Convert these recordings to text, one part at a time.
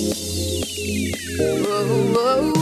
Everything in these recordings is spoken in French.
Whoa, whoa.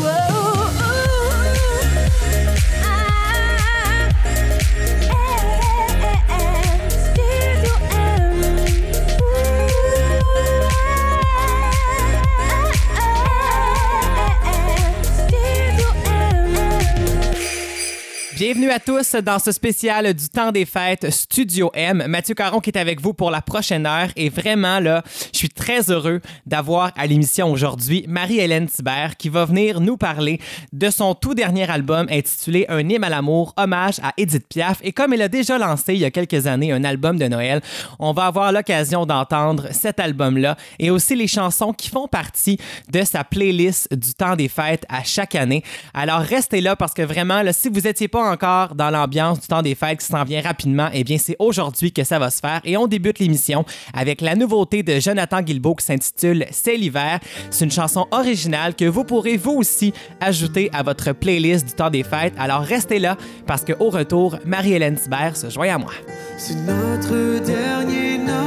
Bienvenue à tous dans ce spécial du temps des fêtes Studio M. Mathieu Caron qui est avec vous pour la prochaine heure et vraiment là, je suis très heureux d'avoir à l'émission aujourd'hui Marie-Hélène Thibert qui va venir nous parler de son tout dernier album intitulé Un hymne à l'amour, hommage à Edith Piaf et comme elle a déjà lancé il y a quelques années un album de Noël, on va avoir l'occasion d'entendre cet album-là et aussi les chansons qui font partie de sa playlist du temps des fêtes à chaque année. Alors restez là parce que vraiment là, si vous étiez pas encore dans l'ambiance du temps des fêtes qui s'en vient rapidement, eh bien, c'est aujourd'hui que ça va se faire. Et on débute l'émission avec la nouveauté de Jonathan Guilbeault qui s'intitule C'est l'hiver. C'est une chanson originale que vous pourrez vous aussi ajouter à votre playlist du temps des fêtes. Alors restez là parce qu'au retour, Marie-Hélène Thibert se joint à moi. C'est notre dernier Noël.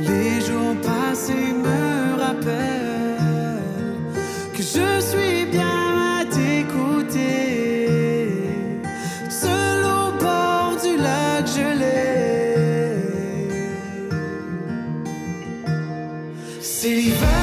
Les jours passés me rappellent que je suis C'est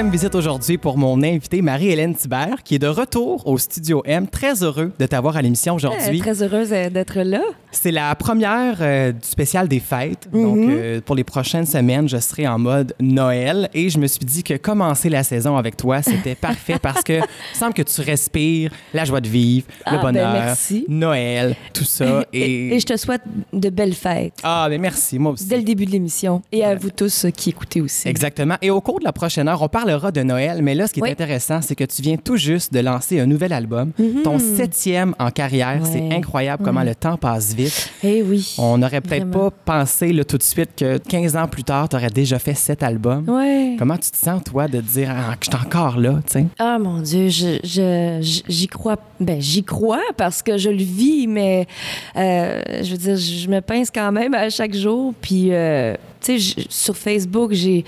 Deuxième visite aujourd'hui pour mon invité Marie-Hélène Thibert, qui est de retour au Studio M. Très heureux de t'avoir à l'émission Euh, aujourd'hui. Très heureuse euh, d'être là. C'est la première euh, du spécial des fêtes. Mhm. Donc, euh, pour les prochaines semaines, je serai en mode Noël. Et je me suis dit que commencer la saison avec toi, c'était parfait parce que il semble que tu respires la joie de vivre, Ah, le ben, bonheur, merci. Noël, tout ça. Et, et je te souhaite de belles fêtes Ah, mais merci, moi aussi. dès le début de l'émission et à vous tous qui écoutez aussi. Exactement. Et au cours de la prochaine heure, on de Noël, mais là, ce qui est Oui. intéressant, c'est que tu viens tout juste de lancer un nouvel album, ton septième en carrière. C'est Mhm. Incroyable comment le temps passe vite. Eh oui. On n'aurait peut-être pas pensé là, tout de suite que 15 ans plus tard, tu aurais déjà fait sept albums. Ouais. Comment tu te sens, toi, de dire ah, que je suis encore là, tu sais? Ah mon Dieu, je, je- j'y crois. Ben j'y crois parce que je le vis, mais euh, je veux dire, je me pince quand même à chaque jour. Puis euh, tu sais, sur Facebook, j'ai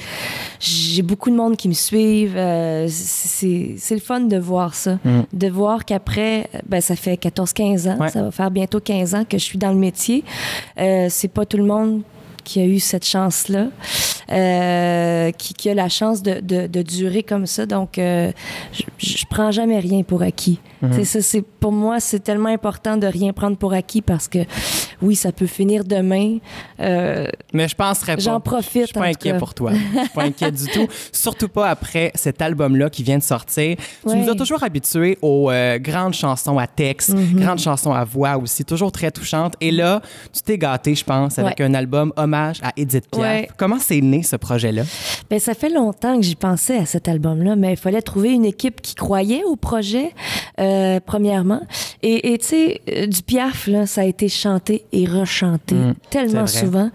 j'ai beaucoup de monde qui me suivent. euh, c'est c'est le fun de voir ça, Mm. de voir qu'après, ben ça fait 14-15 ans, Ouais. ça va faire bientôt 15 ans que je suis dans le métier. Euh, c'est pas tout le monde qui a eu cette chance-là, euh, qui, qui a la chance de, de- de durer comme ça. Donc, euh, je, je prends jamais rien pour acquis. Mhm. C'est ça, c'est pour moi, c'est tellement important de rien prendre pour acquis parce que oui, ça peut finir demain. Euh, Mais je penserais pas. J'en Je profite. suis pas inquiet pour toi. Je suis pas inquiet du tout. Surtout pas après cet album-là qui vient de sortir. Tu nous as toujours habitués aux euh, grandes chansons à texte, Mhm. grandes chansons à voix aussi, toujours très touchantes. Et là, tu t'es gâté, je pense, avec Ouais. un album hommage à Edith Piaf. Ouais. Comment c'est né ce projet-là? Ben, ça fait longtemps que j'y pensais à cet album-là, mais il fallait trouver une équipe qui croyait au projet, euh, premièrement. Et tu sais, du Piaf, là, ça a été chanté et rechanté Mm, tellement souvent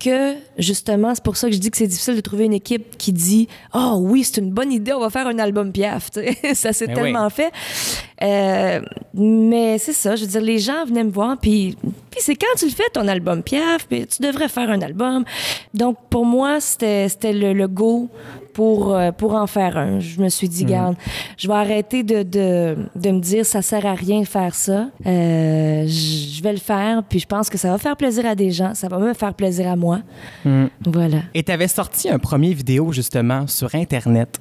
que, justement, c'est pour ça que je dis que c'est difficile de trouver une équipe qui dit « Oh oui, c'est une bonne idée, on va faire un album Piaf. » Ça s'est Ben tellement fait. Euh, mais c'est ça, je veux dire, les gens venaient me voir, puis, puis c'est quand tu le fais, ton album Piaf, puis tu devrais faire un album. Donc, pour moi, c'était c'était le, le go pour, euh, pour en faire un. Je me suis dit, garde, je vais arrêter de, de, de me dire, ça sert à rien de faire ça. Euh, je je vais le faire, puis je pense que ça va faire plaisir à des gens, ça va me faire plaisir à moi. Mm. Voilà. Et tu avais sorti un premier vidéo, justement, sur Internet.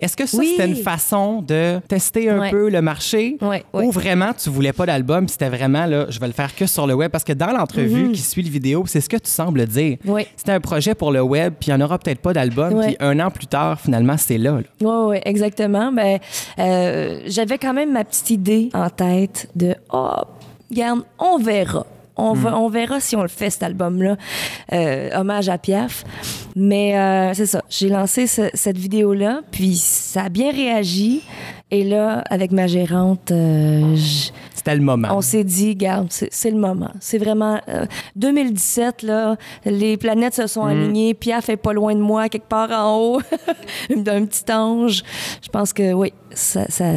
Est-ce que ça, Oui. c'était une façon de tester un Ouais. peu le marché? Ouais, ouais. Ou vraiment, tu voulais pas d'album, c'était vraiment, là, je vais le faire que sur le web? Parce que dans l'entrevue Mhm. qui suit le vidéo, c'est ce que tu sembles dire. C'était un projet pour le web, puis il n'y en aura peut-être pas d'album, puis un an plus tard, finalement, c'est là. là. Oui, oui, exactement. Ben, euh, j'avais quand même ma petite idée en tête de oh, regarde, on verra. On, va, on verra si on le fait, cet album-là, euh, hommage à Piaf. Mais euh, c'est ça, j'ai lancé ce- cette vidéo-là, puis ça a bien réagi. Et là, avec ma gérante, euh, C'était le moment. on s'est dit, garde, c'est le moment. C'est vraiment... euh, 2017, là, les planètes se sont alignées. Piaf est pas loin de moi, quelque part en haut, d'un petit ange. Je pense que oui, ça... ça-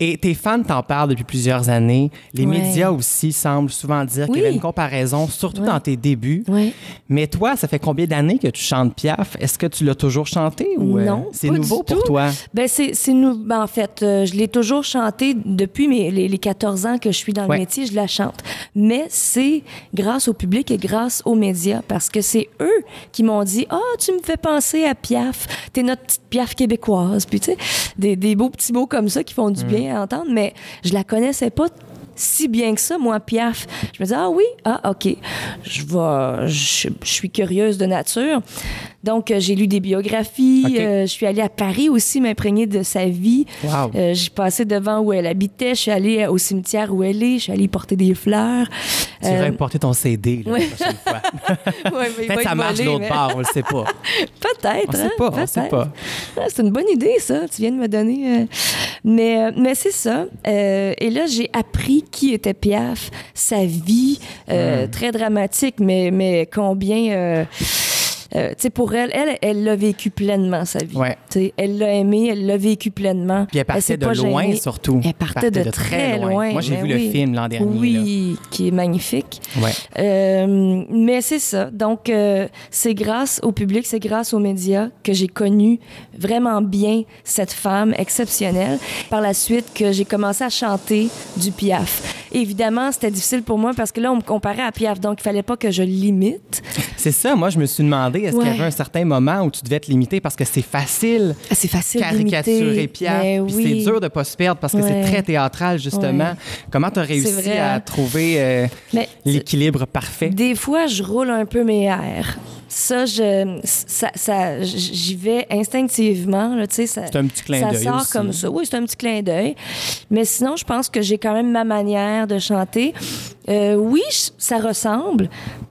Et tes fans t'en parlent depuis plusieurs années. Les Ouais. médias aussi semblent souvent dire qu'il y avait une comparaison, surtout Ouais. dans tes débuts. ouais. Mais toi, ça fait combien d'années que tu chantes Piaf? Est-ce que tu l'as toujours chanté ou euh, Non, c'est nouveau pour tout. toi? Ben c'est c'est ben, en fait euh, je l'ai toujours chanté depuis mes, les, les 14 ans que je suis dans le métier, je la chante. Mais c'est grâce au public et grâce aux médias parce que c'est eux qui m'ont dit "Ah, tu me fais penser à Piaf, t'es notre petite Piaf québécoise." Puis tu sais des, des beaux petits mots comme ça qui font Mm. du bien à entendre, mais je la connaissais pas si bien que ça, moi, Piaf. Je me disais, ah oui, ah OK, je vais, je, je suis curieuse de nature. Donc, euh, j'ai lu des biographies. Euh, je suis allée à Paris aussi m'imprégner de sa vie. Wow. Euh, j'ai passé devant où elle habitait. Je suis allée au cimetière où elle est. Je suis allée porter des fleurs. Tu aurais porté ton CD là, ouais. la prochaine fois. ouais, Peut-être ça marche de l'autre mais- part, on le sait pas. Peut-être. On sait hein, pas, on sait pas. Ah, c'est une bonne idée, ça. Tu viens de me donner. Mais, mais c'est ça. Et là, j'ai appris qui était Piaf, sa vie, Hmm. euh, très dramatique, mais, mais combien. euh, euh, tu sais, pour elle, elle, elle l'a vécu pleinement, sa vie. Ouais. Tu sais, elle l'a aimé, elle l'a vécu pleinement. Puis elle partait de loin gênée. surtout. Elle partait de, très loin. Moi, j'ai mais vu le film l'an dernier. Oui, qui est magnifique. Ouais. Euh, mais c'est ça. Donc, euh, c'est grâce au public, c'est grâce aux médias que j'ai connu vraiment bien cette femme exceptionnelle. Par la suite, que j'ai commencé à chanter du Piaf. Évidemment, c'était difficile pour moi parce que là, on me comparait à Piaf, donc il fallait pas que je l'imite. C'est ça, moi, je me suis demandé, est-ce qu'il y avait un certain moment où tu devais te limiter parce que c'est facile Ah, C'est facile caricaturer Mais puis oui. c'est dur de pas se perdre parce que Ouais. c'est très théâtral, justement. Ouais. Comment tu as réussi à trouver euh, l'équilibre parfait? Des fois, je roule un peu mes airs. Ça, je, ça, ça- j'y vais instinctivement. Là, tu sais, ça, C'est un petit clin ça d'œil sort aussi. comme ça. Oui, c'est un petit clin d'œil. Mais sinon, je pense que j'ai quand même ma manière de chanter. Euh, oui, ça ressemble,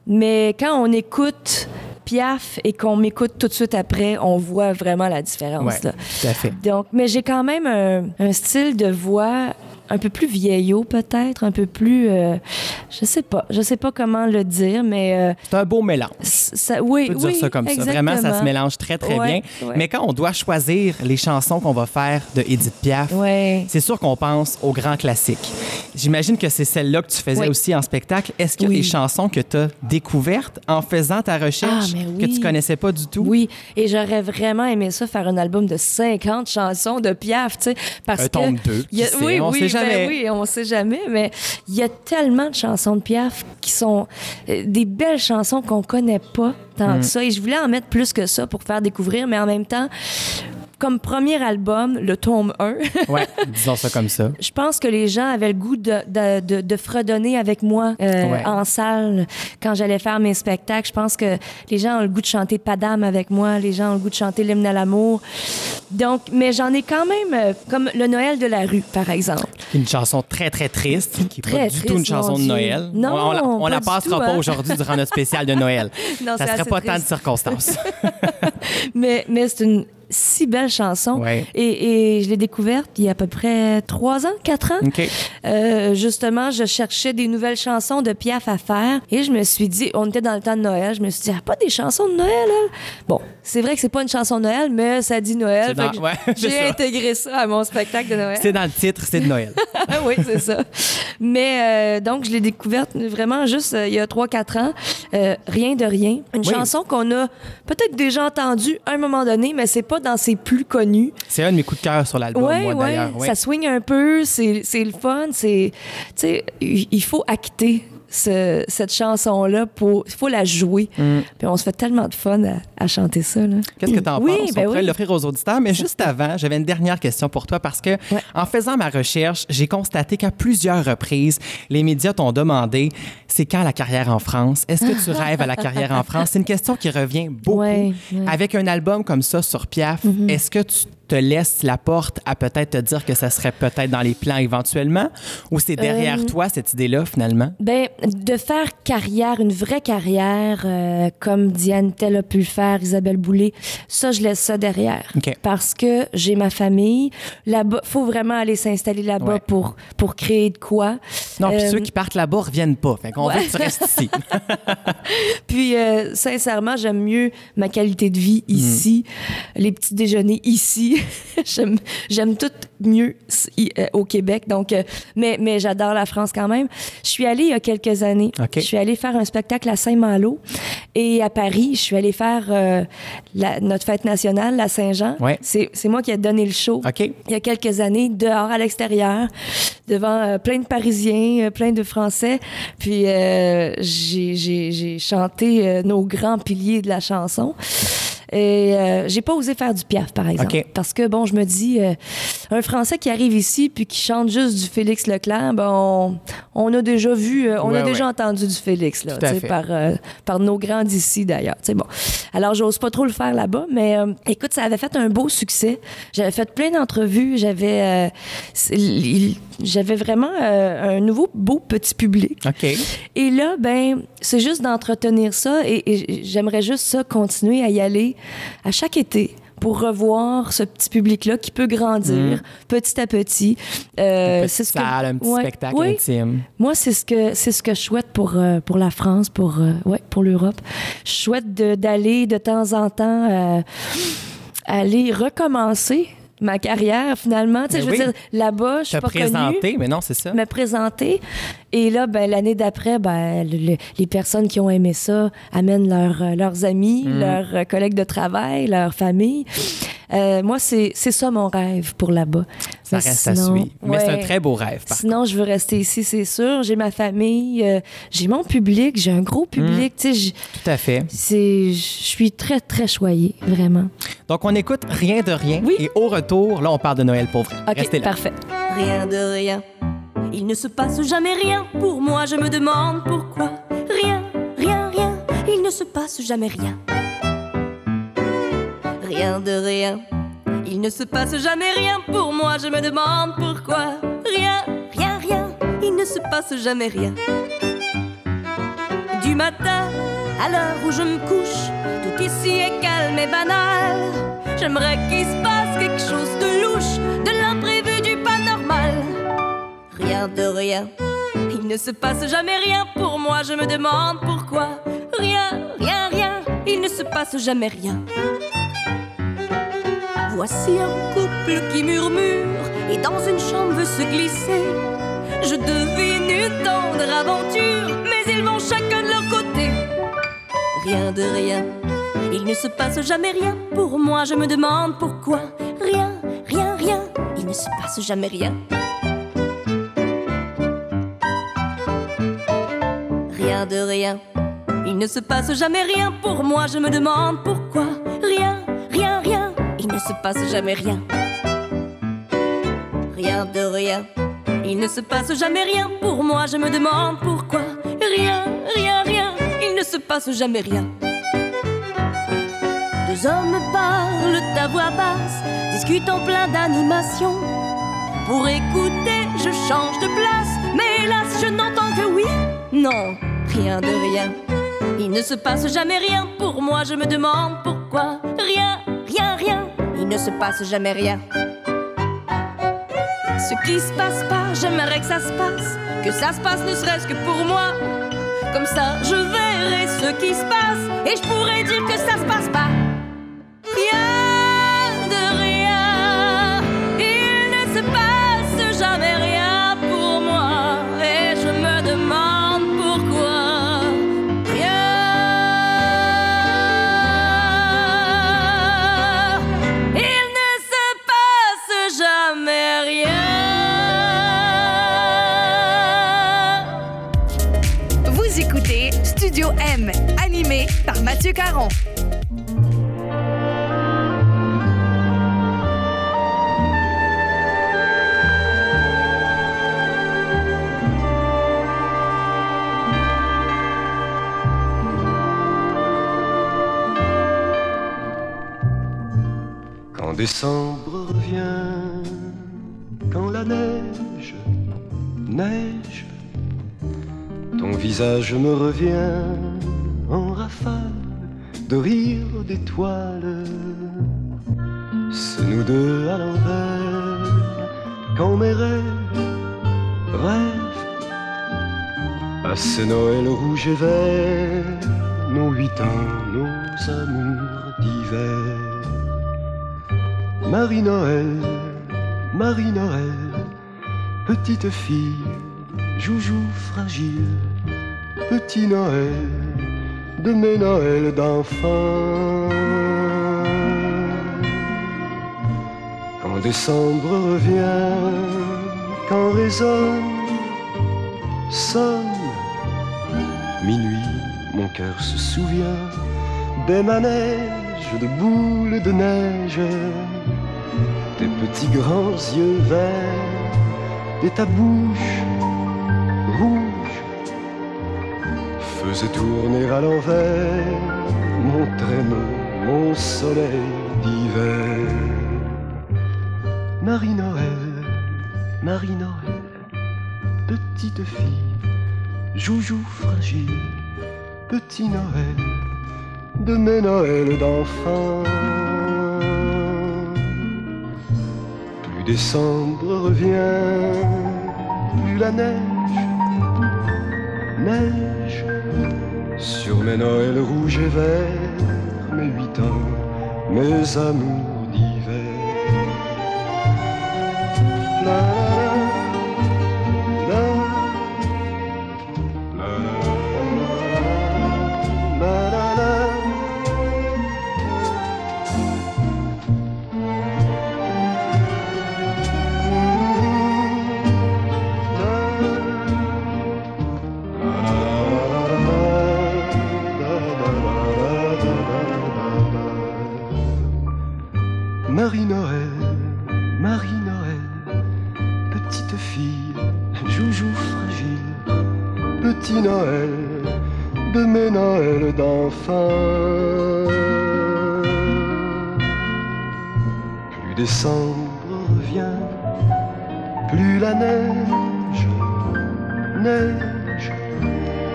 mais quand on écoute Piaf et qu'on m'écoute tout de suite après, on voit vraiment la différence. Ouais, là. tout à fait. Donc, mais j'ai quand même un, un style de voix un peu plus vieillot peut-être, un peu plus, euh, je sais pas, je sais pas comment le dire, mais euh, C'est un beau mélange. ça, oui, On peut dire oui, ça comme ça. Vraiment, ça se exactement. mélange très, très Ouais, bien. ouais. Mais quand on doit choisir les chansons qu'on va faire de Edith Piaf, Ouais. c'est sûr qu'on pense aux grands classiques. J'imagine que c'est celle-là que tu faisais aussi en spectacle. Est-ce qu'il y a Oui. des chansons que tu as découvertes en faisant ta recherche Ah, que tu connaissais pas du tout? Oui, et j'aurais vraiment aimé ça, faire un album de 50 chansons de Piaf, tu sais, parce Un que... il y a- qui sait, oui, on oui, sait jamais. oui, on sait jamais, mais il y a tellement de chansons de Piaf qui sont euh, des belles chansons qu'on connaît pas tant Mm. que ça, et je voulais en mettre plus que ça pour faire découvrir, mais en même temps, comme premier album, le tome 1, Ouais, disons ça comme ça. je pense que les gens avaient le goût de, de, de, de fredonner avec moi euh, Ouais. en salle quand j'allais faire mes spectacles. Je pense que les gens ont le goût de chanter Padam avec moi, les gens ont le goût de chanter l'hymne à l'amour. Donc, mais j'en ai quand même, euh, comme le Noël de la rue, par exemple. Une chanson très, très triste, qui n'est pas du tout une chanson de. Noël. Non, on, on la, on pas la du passera tout, pas hein. aujourd'hui durant notre spécial de Noël. Non, ça serait pas tant de circonstances. Mais, mais c'est une si belle chanson. Ouais. Et, et je l'ai découverte il y a à peu près trois ans, quatre ans. Euh, justement, je cherchais des nouvelles chansons de Piaf à faire et je me suis dit, on était dans le temps de Noël, je me suis dit, ah, pas des chansons de Noël, elle? Bon, c'est vrai que c'est pas une chanson de Noël, mais ça dit Noël. Dans- ouais, j'ai intégré ça à mon spectacle de Noël. C'est dans le titre, c'est de Noël. oui, c'est ça. Mais euh, donc, je l'ai découverte vraiment juste euh, il y a 3-4 ans. Euh, rien de rien. Une Oui. chanson qu'on a peut-être déjà entendue à un moment donné, mais c'est pas dans ses plus connus. C'est un de mes coups de cœur sur l'album, Ouais, moi, ouais, d'ailleurs. Ouais. ça swing un peu, c'est le fun, tu sais il faut acter ce- cette chanson là pour il faut la jouer. Puis on se fait tellement de fun à, à chanter ça. Mm. Qu'est-ce que tu en oui, penses? Ben On pourrait oui. l'offrir aux auditeurs. Mais juste avant, j'avais une dernière question pour toi parce que, Ouais. en faisant ma recherche, j'ai constaté qu'à plusieurs reprises, les médias t'ont demandé c'est quand la carrière en France? Est-ce que tu rêves à la carrière en France? C'est une question qui revient beaucoup. Ouais, ouais. Mm-hmm. Avec un album comme ça sur Piaf, est-ce que tu te laisses la porte à peut-être te dire que ça serait peut-être dans les plans éventuellement? Ou c'est derrière Euh, toi cette idée-là finalement? Ben, de faire carrière, une vraie carrière, euh, comme Diane Tell a pu le faire, Isabelle Boulay, ça, je laisse ça derrière. Parce que j'ai ma famille. Là-bas, faut vraiment aller s'installer là-bas Ouais. pour, pour créer de quoi. Non, puis Euh, ceux qui partent là-bas reviennent pas. Fait qu'on veut que tu restes ici. Puis, euh, sincèrement, j'aime mieux ma qualité de vie ici, les petits déjeuners ici. j'aime, j'aime tout mieux euh, au Québec. Donc, euh, mais, mais j'adore la France quand même. Je suis allée il y a quelques années. OK. Je suis allée faire un spectacle à Saint-Malo et à Paris. Je suis allée faire euh, la- notre fête nationale, la Saint-Jean. Ouais. C'est, c'est moi qui ai donné le show OK. il y a quelques années, dehors à l'extérieur, devant euh, plein de Parisiens, euh, plein de Français. Puis euh, j'ai, j'ai, j'ai chanté nos grands piliers de la chanson. Et euh, j'ai pas osé faire du piaf, par exemple. Parce que, bon, je me dis, euh, un Français qui arrive ici puis qui chante juste du Félix Leclerc, ben, on, on a déjà vu, euh, on Ouais, a déjà entendu du Félix, là, par, euh, par nos grands d'ici, d'ailleurs. Tu sais, bon. Alors, j'ose pas trop le faire là-bas, mais euh, écoute, ça avait fait un beau succès. J'avais fait plein d'entrevues. J'avais euh, il- j'avais vraiment euh, un nouveau beau petit public. OK. Et là, ben, c'est juste d'entretenir ça et, et j'aimerais juste ça continuer à y aller à chaque été pour revoir ce petit public-là qui peut grandir petit à petit. Euh, c'est ce que- un petit Ouais, spectacle oui. intime. Moi, c'est ce que c'est ce que je souhaite pour euh, pour la France, pour euh, ouais, pour l'Europe. Je souhaite de- d'aller de temps en temps aller recommencer ma carrière finalement. Tu sais, Mais je veux oui. dire, là-bas, je suis pas connue présenter, mais non, c'est ça. me présenter. Et là, ben, l'année d'après, ben, le- le- les personnes qui ont aimé ça amènent leurs, euh, leurs amis, Mm. leurs euh, collègues de travail, leur famille. Euh, moi, c'est c'est ça mon rêve pour là-bas. Ça Mais reste à suivre. Mais c'est un très beau rêve, par Sinon, je veux rester ici, c'est sûr. J'ai ma famille, euh, j'ai mon public, j'ai un gros public. Tu sais, j- Tout à fait. c'est- je suis très, très choyée, vraiment. Donc, on écoute Rien de rien. Oui. Et au retour, là, on parle de Noël pour vrai. OK, Restez là. parfait. Rien de rien. Il ne se passe jamais rien. Pour moi, je me demande pourquoi. Rien, rien, rien. Il ne se passe jamais rien. Rien de rien. Il ne se passe jamais rien. Pour moi, je me demande pourquoi. Rien, rien, rien. Il ne se passe jamais rien. Du matin à l'heure où je me couche, qu'ici est calme et banal. J'aimerais qu'il se passe quelque chose de louche, Rien de rien, il ne se passe jamais rien pour moi, je me demande pourquoi. Rien, rien, rien, il ne se passe jamais rien. Voici un couple qui murmure et dans une chambre veut se glisser. Je devine une tendre aventure, mais ils vont chacun de leur côté. Rien de rien, il ne se passe jamais rien. Pour moi, je me demande pourquoi. Rien, rien, rien, il ne se passe jamais rien. De rien, il ne se passe jamais rien. Pour moi, je me demande pourquoi. Rien, rien, rien, il ne se passe jamais rien. Rien de rien, il ne se passe jamais rien. Pour moi, je me demande pourquoi. Rien, rien, rien, il ne se passe jamais rien. Deux hommes parlent à voix basse, discutent en plein d'animation. Pour écouter, je change de place, mais hélas, je n'entends que oui. Non, rien de rien. Il ne se passe jamais rien. Pour moi, je me demande pourquoi. Rien, rien, rien. Il ne se passe jamais rien. Ce qui se passe pas, j'aimerais que ça se passe. Que ça se passe ne serait-ce que pour moi. Comme ça, je verrai ce qui se passe. Et je pourrais dire que ça se passe pas. Quand décembre revient, quand la neige neige, ton visage me revient de rire d'étoiles. C'est nous deux à l'envers, quand mes rêves rêvent à ces Noëls rouges et verts, nos huit ans, nos amours d'hiver. Marie-Noël, Marie-Noël, petite fille, joujou fragile, petit Noël, de mes Noëls d'enfants. Quand décembre revient, quand résonne, sonne, minuit, mon cœur se souvient des manèges de boules de neige, tes petits grands yeux verts et ta bouche tourner à l'envers mon traîneau, mon soleil d'hiver. Marie-Noël, Marie-Noël, petite fille, joujou fragile, petit Noël de mes Noëls d'enfants. Plus décembre revient, plus la neige, neige sur mes Noëls rouges et verts, mes huit ans, mes amours d'hiver.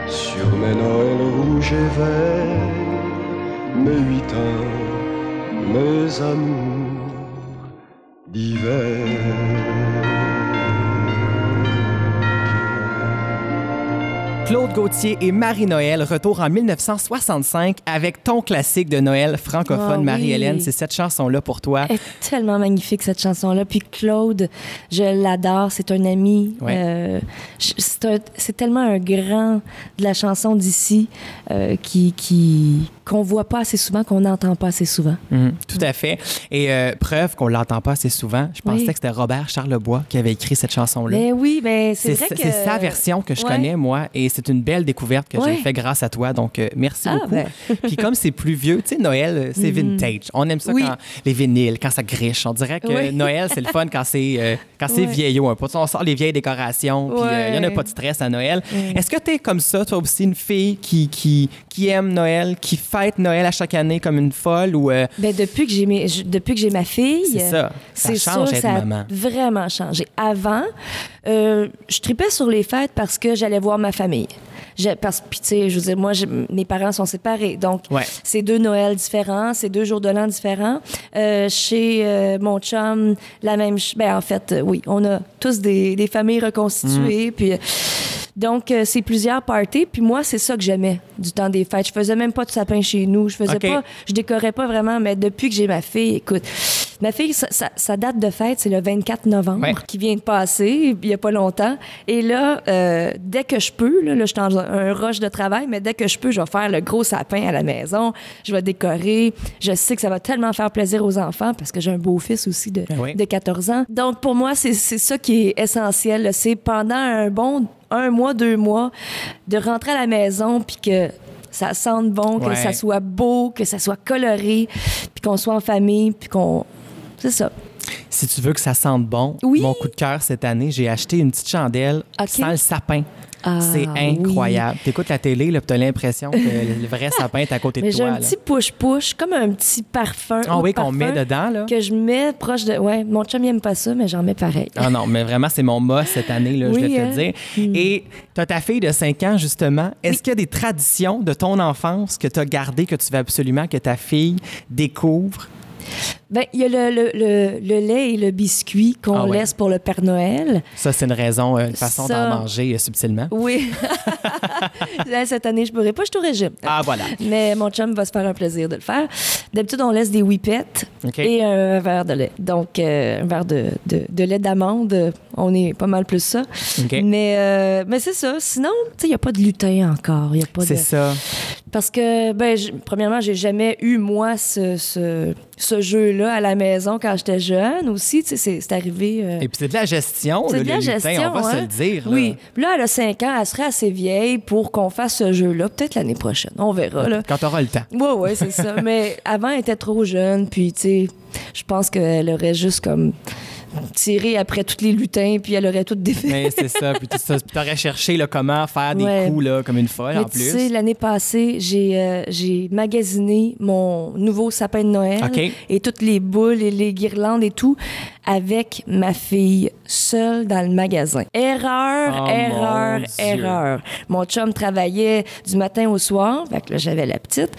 Sur mes Noëls rouges et verts, mes huit ans, mes amours d'hiver. Claude Gauthier et Marie-Noël, retour en 1965 avec ton classique de Noël francophone, Ah oui. Marie-Hélène. C'est cette chanson-là pour toi. Elle est tellement magnifique, cette chanson-là. Puis Claude, je l'adore, c'est un ami. Ouais. Euh, c'est tellement un grand de la chanson d'ici euh, qui qui qu'on voit pas assez souvent, qu'on n'entend pas assez souvent. Mhm, tout à fait. Et euh, preuve qu'on l'entend pas assez souvent, je pensais Oui. que c'était Robert Charlebois qui avait écrit cette chanson-là. Mais oui, ben c'est C'est vrai que... c'est sa version que je Ouais. connais, moi, et c'est une belle découverte que Ouais. j'ai fait grâce à toi. Donc, euh, merci Ah, beaucoup. ben. Puis comme c'est plus vieux, tu sais, Noël, euh, c'est vintage. On aime ça Oui. quand les vinyles, quand ça griche. On dirait que Oui. Noël, c'est le fun quand c'est euh, quand c'est Ouais. vieillot un peu. On sort les vieilles décorations, puis il y en a Ouais. pas de stress à Noël. Est-ce que tu es comme ça, toi aussi, une fille qui, qui, qui aime Noël, qui fête Noël à chaque année comme une folle ou... Ben, depuis que j'ai ma fille, C'est ça. Ça change sûr, être ça a maman. vraiment changé. Avant, je tripais sur les fêtes parce que j'allais voir ma famille. Parce puis tu sais, je veux dire, moi, mes parents sont séparés, donc Ouais. c'est deux Noëls différents, c'est deux jours de l'an différents. Euh, chez euh, mon chum, la même. Ben en fait, euh, oui, on a tous des, des familles reconstituées, puis. euh, donc, euh, c'est plusieurs parties. Puis moi, c'est ça que j'aimais du temps des fêtes. Je faisais même pas de sapin chez nous. Je faisais pas, je décorais pas vraiment. Mais depuis que j'ai ma fille, écoute, ma fille, sa, sa- sa date de fête, c'est le 24 novembre, Ouais. qui vient de passer, il y a pas longtemps. Et là, euh, dès que je peux, là, là, je suis dans un, rush de travail, mais dès que je peux, je vais faire le gros sapin à la maison. Je vais décorer. Je sais que ça va tellement faire plaisir aux enfants parce que j'ai un beau-fils aussi de, Ben oui. de 14 ans. Donc, pour moi, c'est ça qui est essentiel. C'est pendant un bon un mois, deux mois, de rentrer à la maison puis que ça sente bon, que Ouais. ça soit beau, que ça soit coloré, puis qu'on soit en famille, puis qu'on... C'est ça. Si tu veux que ça sente bon, Oui. mon coup de cœur cette année, j'ai acheté une petite chandelle OK. sans le sapin. Ah, c'est incroyable. Tu écoutes la télé, là, tu as l'impression que le vrai sapin est à côté Mais de j'ai toi. un là. petit push-push, comme un petit parfum. Ah oui, qu'on met dedans, là. Que je mets proche de... Ouais, mon chum, il aime pas ça, mais j'en mets pareil. Ah non, mais vraiment, c'est mon mot cette année, là, je Oui, vais te le hein? dire. Et tu as ta fille de 5 ans, justement. Est-ce qu'il y a des traditions de ton enfance que tu as gardées, que tu veux absolument que ta fille découvre? Ben, il y a le, le, le, le lait et le biscuit qu'on Ah ouais. laisse pour le Père Noël. Ça, c'est une raison, euh, une façon Ça- d'en manger euh, subtilement. Oui. Cette année, je pourrais pas, je suis au régime. Ah, voilà. Mais mon chum va se faire un plaisir de le faire. D'habitude, on laisse des whippets et un verre de lait. Donc, euh, un verre de, de, de lait d'amande, on est pas mal plus ça. Mais, euh, mais c'est ça. Sinon, il n'y a pas de lutin encore. Y a pas C'est de... ça. Parce que, ben, j- premièrement, j'ai jamais eu, moi, ce, ce, ce jeu-là à la maison quand j'étais jeune aussi. Tu sais, c'est- arrivé. euh, Et puis c'est de la gestion, c'est de la lutin, gestion, on va se hein? le dire. là. Oui. Puis Là, elle a 5 ans, elle serait assez vieille pour qu'on fasse ce jeu-là, peut-être l'année prochaine. On verra, là. Quand tu auras le temps. Oui, oui, c'est ça. Mais avant, elle était trop jeune, puis, tu sais, je pense qu'elle aurait juste comme tiré après tous les lutins, puis elle aurait tout défait. Mais c'est ça. Puis tu aurais cherché là, comment faire des Ouais. coups là, comme une folle Mais en tu plus. sais, l'année passée, j'ai euh, j'ai magasiné mon nouveau sapin de Noël et toutes les boules et les guirlandes et tout avec ma fille seule dans le magasin. Erreur, Oh, erreur, mon erreur. Mon chum travaillait du matin au soir, fait que là, j'avais la petite.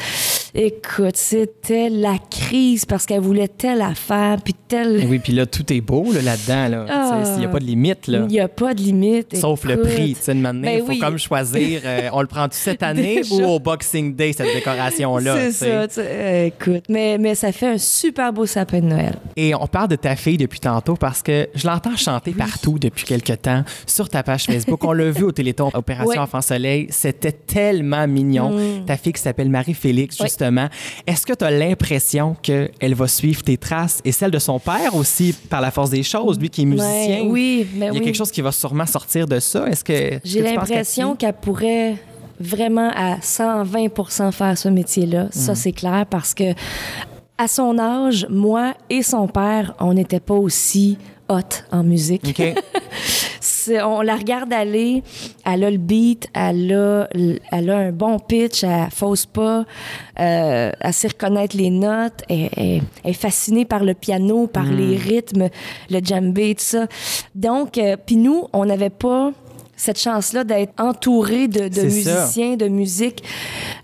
Écoute, c'était la crise parce qu'elle voulait telle affaire, puis telle... oui, puis là, tout est beau là, là-dedans. Là, Ah. Il n'y a pas de limite. Il n'y a pas de limite. Sauf le prix. Tu sais, de il Ben faut oui. comme choisir, euh, on le prend-tu cette année ou au Boxing Day, cette décoration-là? C'est ça, euh, écoute. Mais, mais ça fait un super beau sapin de Noël. Et on parle de ta fille depuis tantôt parce que je l'entends chanter partout depuis quelque temps sur ta page Facebook. On l'a vu au Téléthon Opération. Mm. Enfant Soleil. C'était tellement mignon. Ta fille qui s'appelle Marie-Félix, justement. Est-ce que tu as l'impression qu'elle va suivre tes traces et celles de son père aussi par la force des choses, lui qui est musicien? Oui, mais Il y a oui. quelque chose qui va sûrement sortir de ça. Est-ce que. J'ai l'impression qu'elle- pourrait vraiment à 120% faire ce métier-là. Mm. Ça, c'est clair parce que à son âge, moi et son père, on n'était pas aussi hot en musique. OK. C'est- on la regarde aller, elle a le beat, elle a, elle a un bon pitch, elle fausse pas, euh, elle sait reconnaître les notes, elle, elle- elle est fascinée par le piano, par les rythmes, le djembé, tout ça. Donc, euh, puis nous, on n'avait pas cette chance-là d'être entouré de, de C'est ça. musiciens, de musique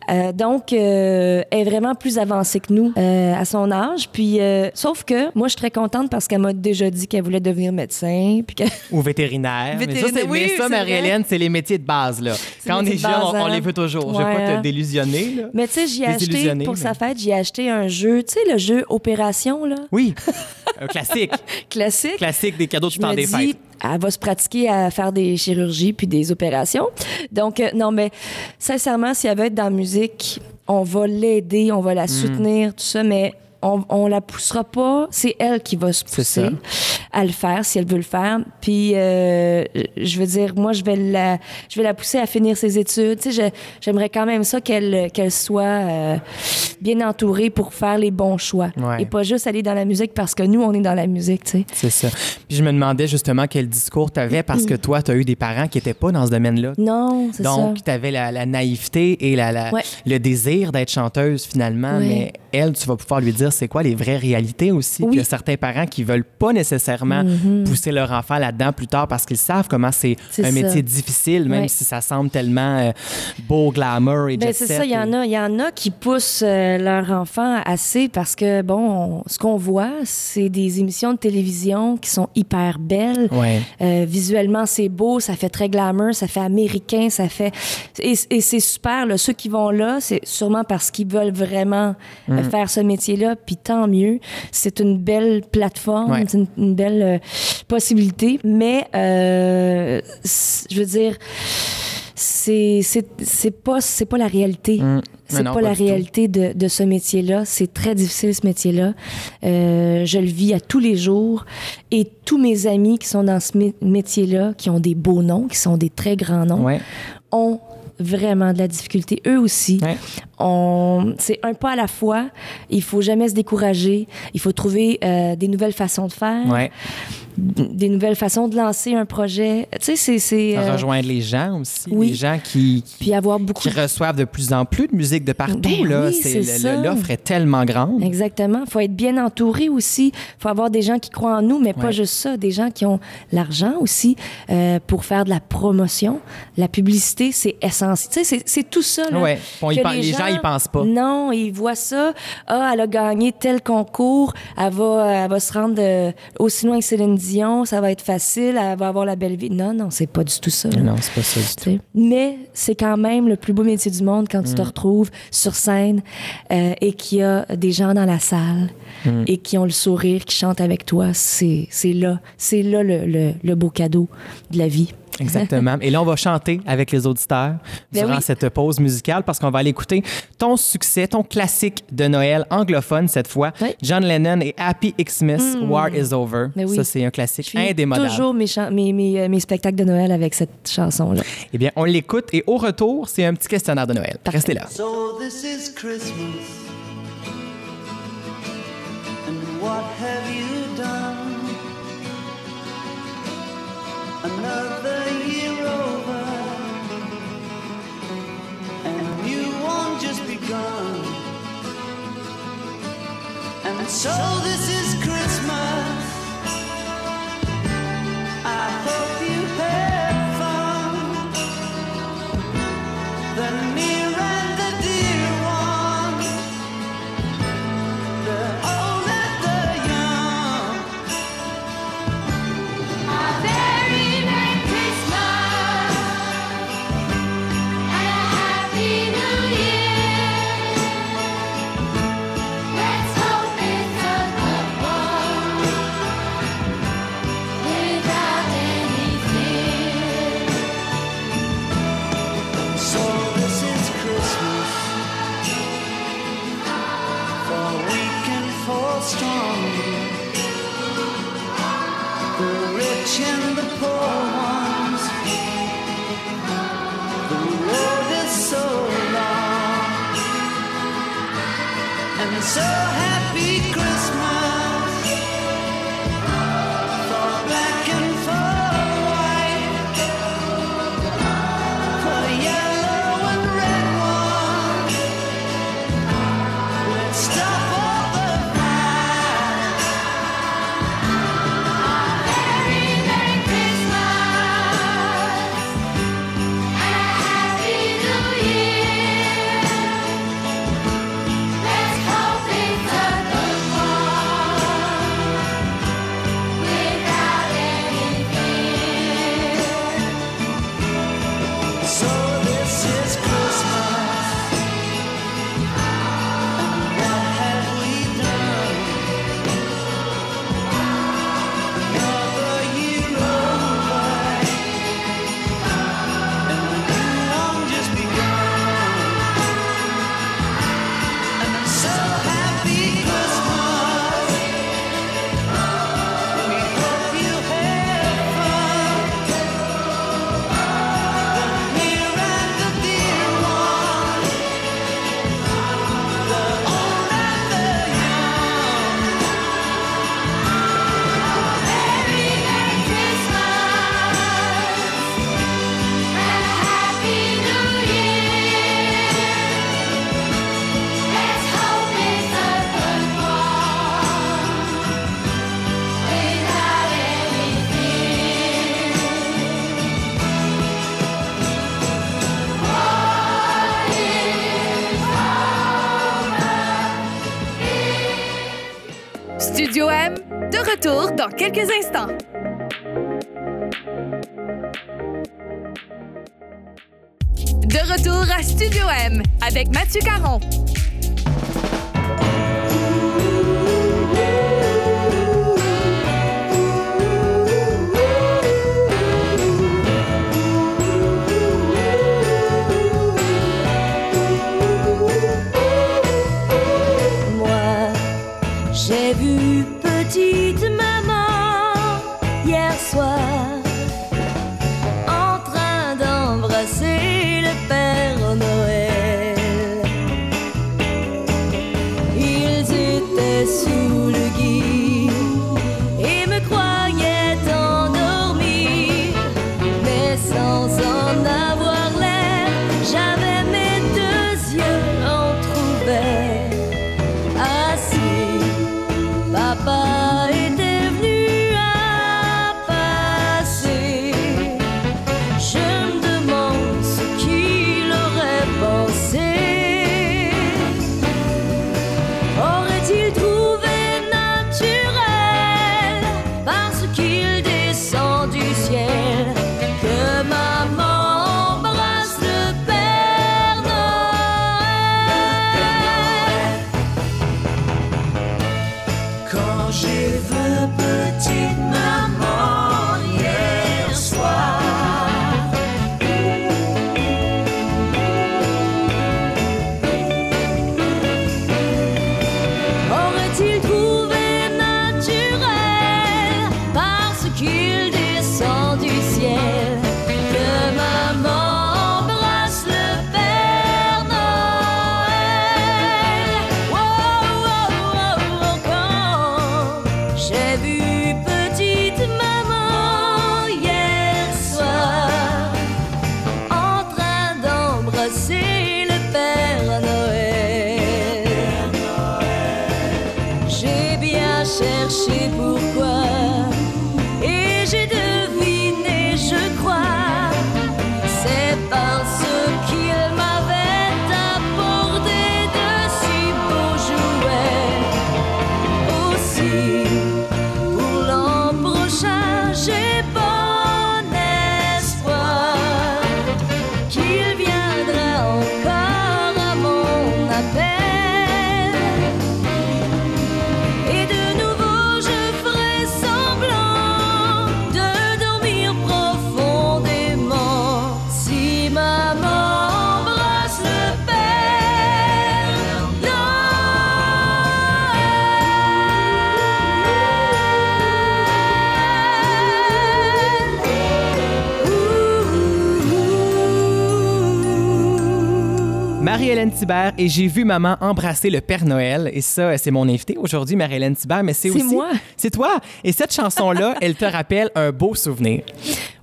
Euh, donc, euh, elle est vraiment plus avancée que nous euh, à son âge. Puis, sauf que moi, je suis très contente parce qu'elle m'a déjà dit qu'elle voulait devenir médecin. Puis que... Ou vétérinaire. Mais ça, Vétérinaire, oui, mais ça, Marie-Hélène, c'est les métiers de base. Là. Quand on les est jeune, on, on hein. les veut toujours. Je ne vais pas hein. te délusionner. Là. Mais tu sais, j'ai acheté, pour mais- sa fête, j'ai acheté un jeu, tu sais, le jeu Opération, là, Oui, un classique. classique. classique des cadeaux du Je temps me des dis, fêtes. elle va se pratiquer à faire des chirurgies puis des opérations. Donc, euh, non, mais sincèrement, si elle veut être dans la musique, on va l'aider, on va Hmm. la soutenir, tout ça, mais on, on la poussera pas. C'est elle qui va se pousser à le faire si elle veut le faire. Puis, euh, je veux dire, moi, je vais la, je vais la pousser à finir ses études. Tu sais, j'aimerais quand même ça qu'elle qu'elle soit euh, bien entourée pour faire les bons choix. Ouais. Et pas juste aller dans la musique parce que nous, on est dans la musique, tu sais. C'est ça. Puis je me demandais justement quel discours tu avais parce que toi, tu as eu des parents qui n'étaient pas dans ce domaine-là. Non, c'est ça. Donc, tu avais la, la naïveté et la, la- Ouais. le désir d'être chanteuse finalement, Ouais. mais elle, tu vas pouvoir lui dire c'est quoi les vraies réalités aussi. Puis il y a certains parents qui veulent pas nécessairement pousser leur enfant là-dedans plus tard parce qu'ils savent comment c'est un ça. métier difficile, même si ça semble tellement euh, beau, glamour et Ben, c'est ça, il y en a, il y en a qui poussent euh, leur enfant assez parce que bon, on- ce qu'on voit, c'est des émissions de télévision qui sont hyper belles. Ouais. Euh, visuellement, c'est beau, ça fait très glamour, ça fait américain, ça fait et, et c'est super. Là. Ceux qui vont là, c'est sûrement parce qu'ils veulent vraiment euh, Mm. faire ce métier-là. Puis tant mieux, c'est une belle plateforme, Ouais. c'est une, une belle euh, possibilité. Mais euh, je veux dire, c'est pas c'est pas la réalité. Mm. C'est pas, la réalité de, de ce métier-là. C'est très difficile, ce métier-là. Euh, je le vis à tous les jours. Et tous mes amis qui sont dans ce mé- métier-là, qui ont des beaux noms, qui sont des très grands noms, Ouais. ont vraiment de la difficulté. Eux aussi. Ouais. On, c'est un pas à la fois. Il faut jamais se décourager. Il faut trouver euh, des nouvelles façons de faire, Ouais. des nouvelles façons de lancer un projet. Tu sais, c'est... euh, Rejoindre les gens aussi. oui. Les gens qui, qui, puis avoir beaucoup qui reçoivent de plus en plus de musique de partout. Ben là. oui, C'est-. L'offre est tellement grande. Exactement. Il faut être bien entouré aussi. Il faut avoir des gens qui croient en nous, mais pas juste ça. Des gens qui ont l'argent aussi euh, pour faire de la promotion. La publicité, c'est essentiel. Tu sais, c'est- tout ça. Là, Ouais. Que les gens y pensent pas. Non, ils voient ça. Ah, elle a gagné tel concours. Elle va, elle va se rendre euh, aussi loin que Céline Dion. Ça va être facile. Elle va avoir la belle vie. Non, non, c'est pas du tout ça. là. Non, c'est pas ça du tout. Tu sais. Mais c'est quand même le plus beau métier du monde quand tu Mm. te retrouves sur scène euh, et qu'il y a des gens dans la salle Mm. et qui ont le sourire, qui chantent avec toi. C'est c'est là, c'est là le, le- le beau cadeau de la vie. Exactement. Et là, on va chanter avec les auditeurs Ben durant oui. cette pause musicale parce qu'on va aller écouter ton succès, ton classique de Noël anglophone cette fois. Oui. John Lennon et Happy Xmas, War is Over. Ben oui. Ça, c'est un classique Je indémodable. toujours mes, mes, mes, euh, mes spectacles de Noël avec cette chanson-là. Eh bien, on l'écoute et au retour, c'est un petit questionnaire de Noël. Parfait. Restez là. So this is Christmas. And what have you just. And so this is Christmas. I hope you had fun. The near quelques instants. De retour à Studio M avec Mathieu Caron. Marie-Hélène Thibert et j'ai vu maman embrasser le Père Noël. Et ça, c'est mon invité aujourd'hui, Marie-Hélène Thibert, mais c'est C'est aussi... moi. C'est toi. Et cette chanson-là, elle te rappelle un beau souvenir.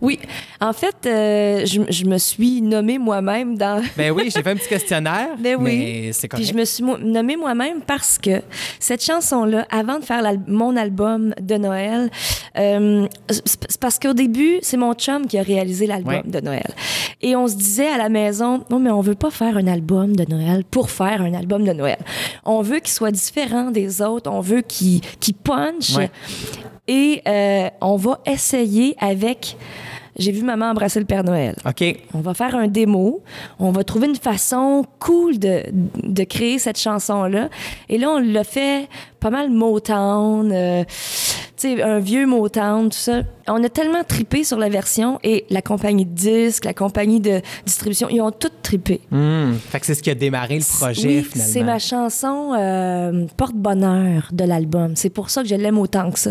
Oui, en fait, euh, je, je me suis nommée moi-même dans. Ben oui, j'ai fait un petit questionnaire, Ben oui. mais c'est Puis je me suis nommée moi-même parce que cette chanson-là, avant de faire l'al- mon album de Noël, euh, c'est c'est parce qu'au début, c'est mon chum qui a réalisé l'album Ouais. de Noël. Et on se disait à la maison, non, mais on veut pas faire un album de Noël pour faire un album de Noël. On veut qu'il soit différent des autres, on veut qu'il qu'il punch. Ouais. Et euh, on va essayer avec. J'ai vu maman embrasser le Père Noël. OK. On va faire un démo. On va trouver une façon cool de, de créer cette chanson-là. Et là, on l'a fait pas mal Motown, euh, tu sais, un vieux Motown, tout ça. On a tellement tripé sur la version et la compagnie de disques, la compagnie de distribution, ils ont tout tripé. Hmm. Fait que c'est ce qui a démarré le projet, oui, finalement. c'est ma chanson euh, porte-bonheur de l'album. C'est pour ça que je l'aime autant que ça.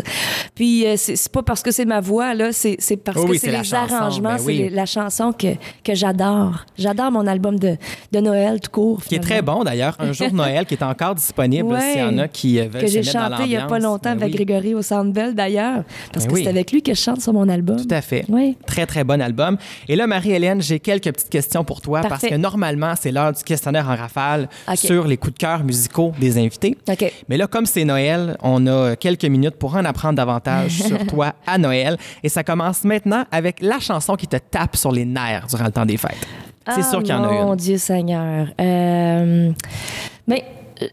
Puis euh, c'est pas parce que c'est ma voix là, c'est parce Oh que oui, c'est les chanson, arrangements, ben c'est oui. la chanson que, que j'adore. J'adore mon album de, de Noël tout court. Qui est très bon d'ailleurs, Un jour de Noël qui est encore disponible Ouais. s'il y en a qui veulent que j'ai chanté il y a pas longtemps Ben avec oui, Grégory au Centre Bell d'ailleurs, parce Ben que oui. c'est avec lui que je chante sur mon album. Tout à fait. Oui. Très, très bon album. Et là, Marie-Hélène, j'ai quelques petites questions pour toi parce que normalement, c'est l'heure du questionnaire en rafale sur les coups de cœur musicaux des invités. OK. Mais là, comme c'est Noël, on a quelques minutes pour en apprendre davantage sur toi à Noël. Et ça commence maintenant avec la chanson qui te tape sur les nerfs durant le temps des fêtes. C'est Ah, sûr qu'il y en a Mon une. Dieu Seigneur. Euh, mais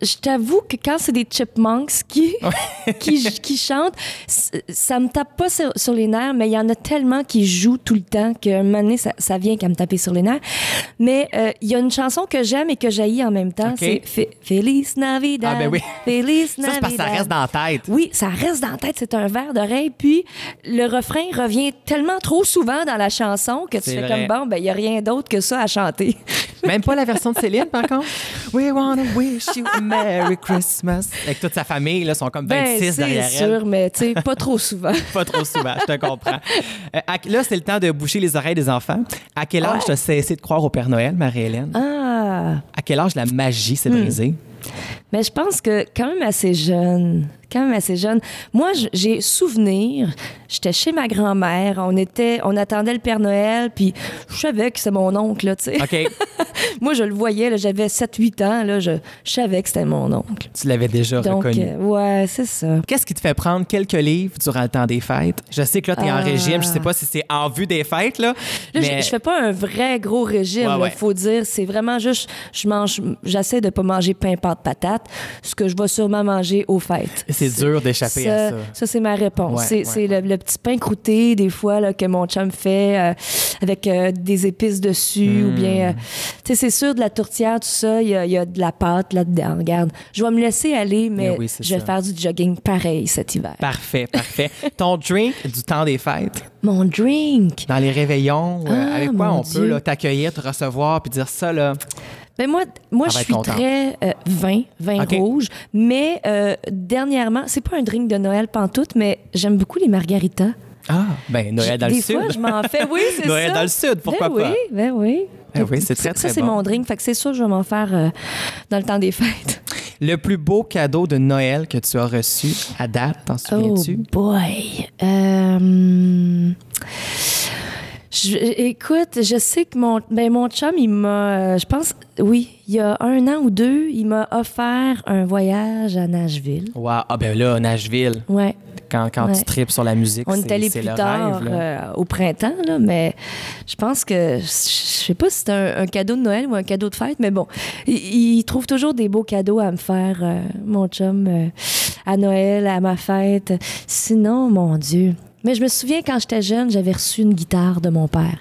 je t'avoue que quand c'est des chipmunks qui, qui, qui chantent, ça me tape pas sur, sur les nerfs, mais il y en a tellement qui jouent tout le temps qu'à un moment donné, ça, ça vient qu'à me taper sur les nerfs. Mais euh, il y a une chanson que j'aime et que j'haïs en même temps. OK. C'est Fe- Feliz Navidad. Ah, ben oui. Feliz Ça, c'est parce que ça Navidad. reste dans la tête. Oui, ça reste dans la tête, c'est un verre d'oreille. Puis le refrain revient tellement trop souvent dans la chanson que tu fais vrai. comme bon, ben il n'y a rien d'autre que ça à chanter. Même pas la version de Céline, par contre? We wanna wish you a Merry Christmas. Avec toute sa famille, là, sont comme 26 Ben, c'est derrière sûr, elle. mais tu sais, pas trop souvent. Pas trop souvent, je te comprends. Euh, à- là, c'est le temps de boucher les oreilles des enfants. À quel âge Ouais. tu as cessé de croire au Père Noël, Marie-Hélène? Ah, À quel âge la magie Hmm. s'est brisée? mais je pense que quand même assez jeune. Quand même assez jeune. Moi, j'ai souvenir, j'étais chez ma grand-mère, on était, on attendait le Père Noël, puis je savais que c'est mon oncle, là, tu sais. OK, Moi, je le voyais, j'avais 7-8 ans, là, je, je savais que c'était mon oncle. tu l'avais déjà Donc, reconnu. euh, ouais, c'est ça. Qu'est-ce qui te fait prendre quelques livres durant le temps des fêtes? Je sais que là, tu es en Ah. régime. Je sais pas si c'est en vue des fêtes, là. Là, mais je, je fais pas un vrai gros régime, Ouais, il ouais. faut dire. C'est vraiment juste, je mange, j'essaie de pas manger pain, pâte, patate, ce que je vais sûrement manger aux fêtes. C'est dur d'échapper à ça. Ça, c'est ma réponse. Ouais, c'est ouais, c'est le, le petit pain croûté, des fois, là, que mon chum fait euh, avec euh, des épices dessus, Hmm. ou bien, euh, tu sais, c'est sûr, de la tourtière, tout ça, il y a, il y a de la pâte là-dedans. Regarde, je vais me laisser aller, mais Mais oui, je vais ça. faire du jogging pareil cet hiver. Parfait, parfait. Ton drink du temps des fêtes, Mon drink! dans les réveillons, Ah, avec quoi on peut là, t'accueillir, te recevoir, puis dire ça, là. Ben moi, moi je suis très euh, vin, vin rouge. Mais euh, dernièrement, c'est pas un drink de Noël pantoute, mais j'aime beaucoup les margaritas. Ah, ben Noël dans Des le sud. fois, je m'en fais. Oui, c'est ça. Noël dans le sud, pourquoi ben pas? Oui, ben oui. Ben oui, c'est très, Ça, très c'est bon. mon drink. Fait que c'est sûr, je vais m'en faire euh, dans le temps des fêtes. Le plus beau cadeau de Noël que tu as reçu à date, t'en souviens-tu? Oh boy. Euh, je- écoute, je sais que mon, ben mon chum, il m'a, euh, je pense, oui, il y a un an ou deux, il m'a offert un voyage à Nashville. Wow. Ah ben là, Nashville, Ouais. quand, quand tu tripes sur la musique, On c'est est allé plus le tard rêve. euh, au printemps, là, mais je pense que je sais pas si c'est un, un cadeau de Noël ou un cadeau de fête, mais bon, il, il trouve toujours des beaux cadeaux à me faire, euh, mon chum, euh, à Noël, à ma fête. Sinon, mon Dieu. Mais je me souviens quand j'étais jeune, j'avais reçu une guitare de mon père.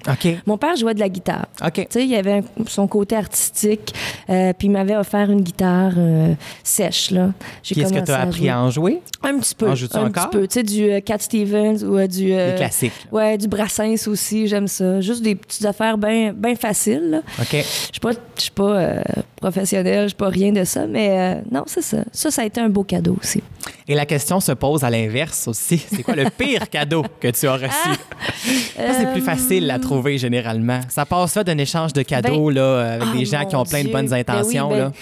Mon père jouait de la guitare. Tu sais, il avait un- son côté artistique, euh, puis il m'avait offert une guitare euh, sèche, là. Puis est-ce que tu as appris jouer. à en jouer? Un petit peu. En joues-tu un encore? petit peu. Tu sais, du euh, Cat Stevens ou du. Les classiques. Ouais, du Brassens aussi, j'aime ça. Juste des petites affaires bien ben faciles. là. OK. Je suis pas, pas professionnelle, je suis pas rien de ça, mais non, c'est ça. Ça, ça a été un beau cadeau aussi. Et la question se pose à l'inverse aussi. C'est quoi le pire cadeau que tu as reçu? Ça, c'est plus facile à trouver généralement. Ça passe ça d'un échange de cadeaux là, avec Ah, des gens qui ont plein de bonnes Ben oui, intentions. ben, là.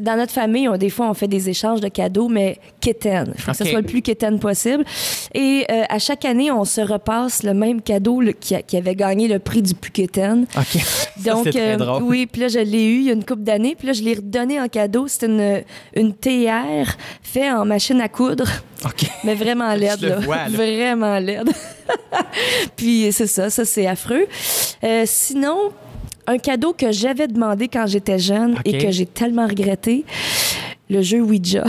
Dans notre famille, on, des fois, on fait des échanges de cadeaux, mais quétaine. Il faut que ce soit le plus quétaine possible. Et euh, à chaque année, on se repasse le même cadeau le- qui, a- qui avait gagné le prix du plus quétaine. OK. Donc, c'est très euh, drôle. oui, puis là, je l'ai eu il y a une couple d'années, puis là, je l'ai redonné en cadeau. C'est une, une théière faite en machine à coudre, Mais vraiment laide, là. vois, là. Vraiment laide. puis c'est ça, ça, c'est affreux. Euh, sinon, un cadeau que j'avais demandé quand j'étais jeune et que j'ai tellement regretté, le jeu Ouija.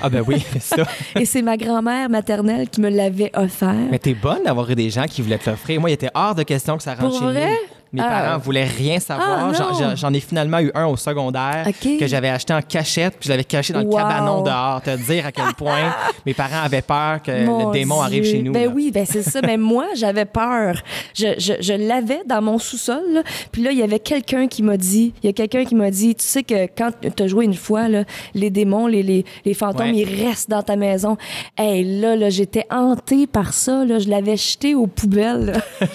Ah ben oui, c'est ça. et c'est ma grand-mère maternelle qui me l'avait offert. Mais t'es bonne d'avoir eu des gens qui voulaient te l'offrir. Moi, il était hors de question que ça rentre Pour chez vrai? nous. Mes Ah. parents voulaient rien savoir. Ah, J'en- non. J'en ai finalement eu un au secondaire que j'avais acheté en cachette, puis je l'avais caché dans le cabanon dehors. Te dire à quel point mes parents avaient peur que Mon le démon Dieu. arrive chez nous. Ben là. oui, ben c'est ça. Ben moi, j'avais peur. Je, je, je l'avais dans mon sous-sol. là. Puis là, il y avait quelqu'un qui m'a dit, il y a quelqu'un qui m'a dit, tu sais que quand tu as joué une fois, là, les démons, les, les, les fantômes, Ouais. ils restent dans ta maison. Hey, là, là j'étais hantée par ça. Là, je l'avais jeté aux poubelles.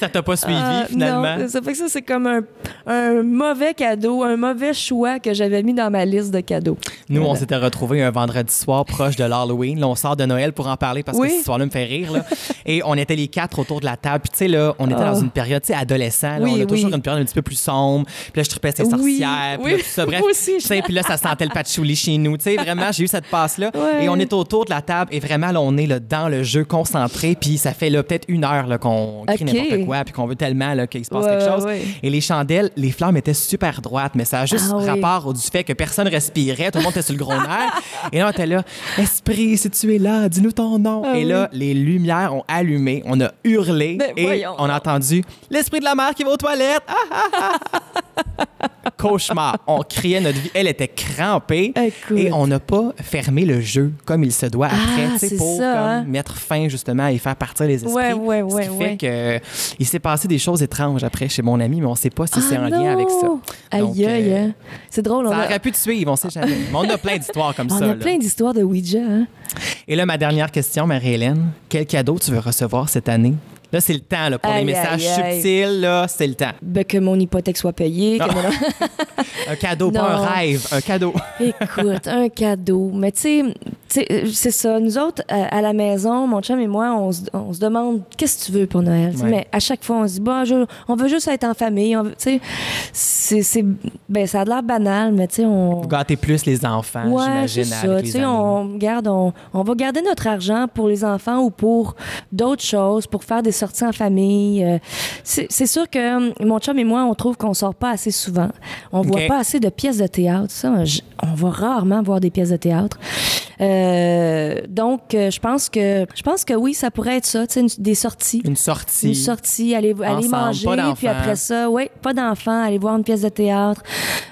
Ça t'a pas suivi finalement. Non, ça fait que ça, c'est comme un, un mauvais cadeau, un mauvais choix que j'avais mis dans ma liste de cadeaux. Nous, on s'était retrouvés un vendredi soir proche de l'Halloween. On sort de Noël pour en parler parce Oui. que cette histoire-là me fait rire. là. Et on était les quatre autour de la table. Puis, tu sais, là, on était Oh. dans une période, tu sais, adolescent. là. Oui, on a toujours oui. une période un petit peu plus sombre. Puis là, je tripais Oui, sorcières. Puis oui. là, tout ça. Bref, aussi, sais, puis là, ça sentait le patchouli chez nous. Tu sais, vraiment, j'ai eu cette passe-là. Ouais. Et on est autour de la table. Et vraiment, là, on est là, dans le jeu concentré. Puis ça fait là, peut-être une heure qu'on crie n'importe quoi. Puis qu'on veut tellement là, qu'il se passe Ouais, quelque chose. ouais. Et les chandelles, les flammes étaient super droites, mais ça a juste Ah oui. rapport au du fait que personne respirait, tout le monde était sur le gros nerf. Et là, on était là, Esprit, si tu es là, dis-nous ton nom. Ah et là, les lumières ont allumé, on a hurlé et voyons on a entendu l'esprit de la mer qui va aux toilettes. Ah, ah. Cauchemar. On criait notre vie. Elle était crampée Écoute. et on n'a pas fermé le jeu comme il se doit après, Ah, c'est pour ça, comme, hein? mettre fin justement et faire partir les esprits. Ouais, ouais, Ce qui fait que il s'est passé des choses étranges après chez mon ami, mais on ne sait pas si c'est Ah en lien avec ça. Donc, Aïe, aïe, euh, aïe. C'est drôle. On Ça a, aurait pu te suivre, on sait jamais. Mais on a plein d'histoires comme on ça. a là. plein d'histoires de Ouija. Hein? Et là, ma dernière question, Marie-Hélène. Quel cadeau tu veux recevoir cette année? Là, c'est le temps là, pour les messages aïe, aïe. subtils. Là, c'est le temps. Ben, que mon hypothèque soit payée. que Non. mon- Un cadeau, pas un rêve, un cadeau. Écoute, un cadeau. Mais tu sais, c'est ça. Nous autres, euh, à la maison, mon chum et moi, on se, on se demande qu'est-ce que tu veux pour Noël? Ouais. Mais à chaque fois, on se dit, bon, je- on veut juste être en famille. On veut- c'est, ben, ça a l'air banal, mais tu sais, on. Vous gâtez plus les enfants, Ouais, j'imagine, c'est ça. on garde, on, on va garder notre argent pour les enfants ou pour d'autres choses, pour faire des sorties en famille. Euh, C'est sûr que hum, mon chum et moi, on trouve qu'on sort pas assez souvent. On OK. voit pas assez de pièces de théâtre. Ça, j- on va rarement voir des pièces de théâtre. Euh, donc, euh, je pense que je pense que oui, ça pourrait être ça, tu sais, une- des sorties. Une sortie. Une sortie, aller, manger, pas puis après ça, oui, pas d'enfants, aller voir une pièce de théâtre,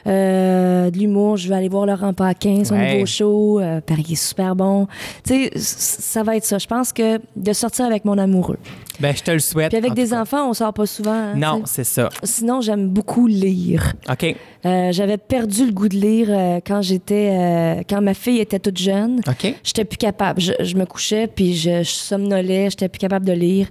euh, de l'humour, je vais aller voir Laurent Paquin, son Ouais. nouveau show, euh, qu'il est super bon. Tu sais, ça va être ça. Je pense que de sortir avec mon amoureux. Ben, je te le souhaite. Puis avec en des enfants, on sort pas souvent. hein, Non, c'est ça. Sinon, j'aime beaucoup lire. OK. Euh, J'avais perdu le goût de lire quand j'étais, euh, quand ma fille était toute jeune. OK. J'étais plus capable. Je, je me couchais, puis je, je somnolais, j'étais plus capable de lire.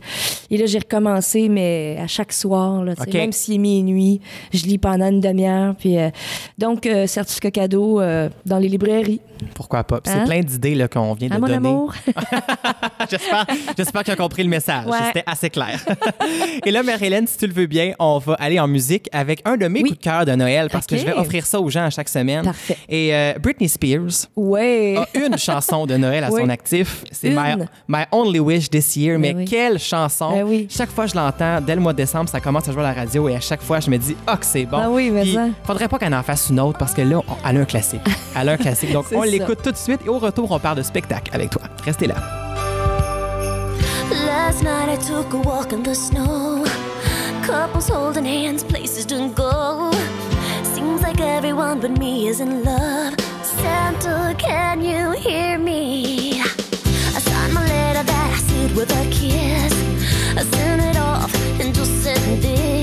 Et là, j'ai recommencé, mais à chaque soir, là, même s'il est minuit, je lis pendant une demi-heure. Puis, euh, donc, euh, certificat cadeau euh, dans les librairies. Pourquoi pas? Puis Hein? C'est plein d'idées qu'on vient de À mon donner. amour. J'espère, j'espère tu as compris le message. Ouais. C'était assez clair. Et là, Marie-Hélène, si tu le veux bien, on va aller en musique avec un de mes Oui. coups de cœur de Noël parce que je vais offrir ça aux gens à chaque semaine. Parfait. Et euh, Britney Spears ouais. a une chanson de Noël à Oui. son actif. C'est My, Only Wish This Year. Mais Ben oui. quelle chanson! Ben oui. Chaque fois que je l'entends, dès le mois de décembre, ça commence à jouer à la radio et à chaque fois, je me dis, ah, que c'est bon. Ah oui, mais Puis, ça. faudrait pas qu'elle en fasse une autre parce que là, on- elle a un classique. Elle a un classique. Donc, on l'écoute tout de suite et au retour, on parle de spectacle avec toi. Restez là. Last night I took a walk in the snow. Couples holding hands, places to go. Seems like everyone but me is in love. Santa, can you hear me? I signed my letter that I sealed with a kiss. I sent it off and just said this.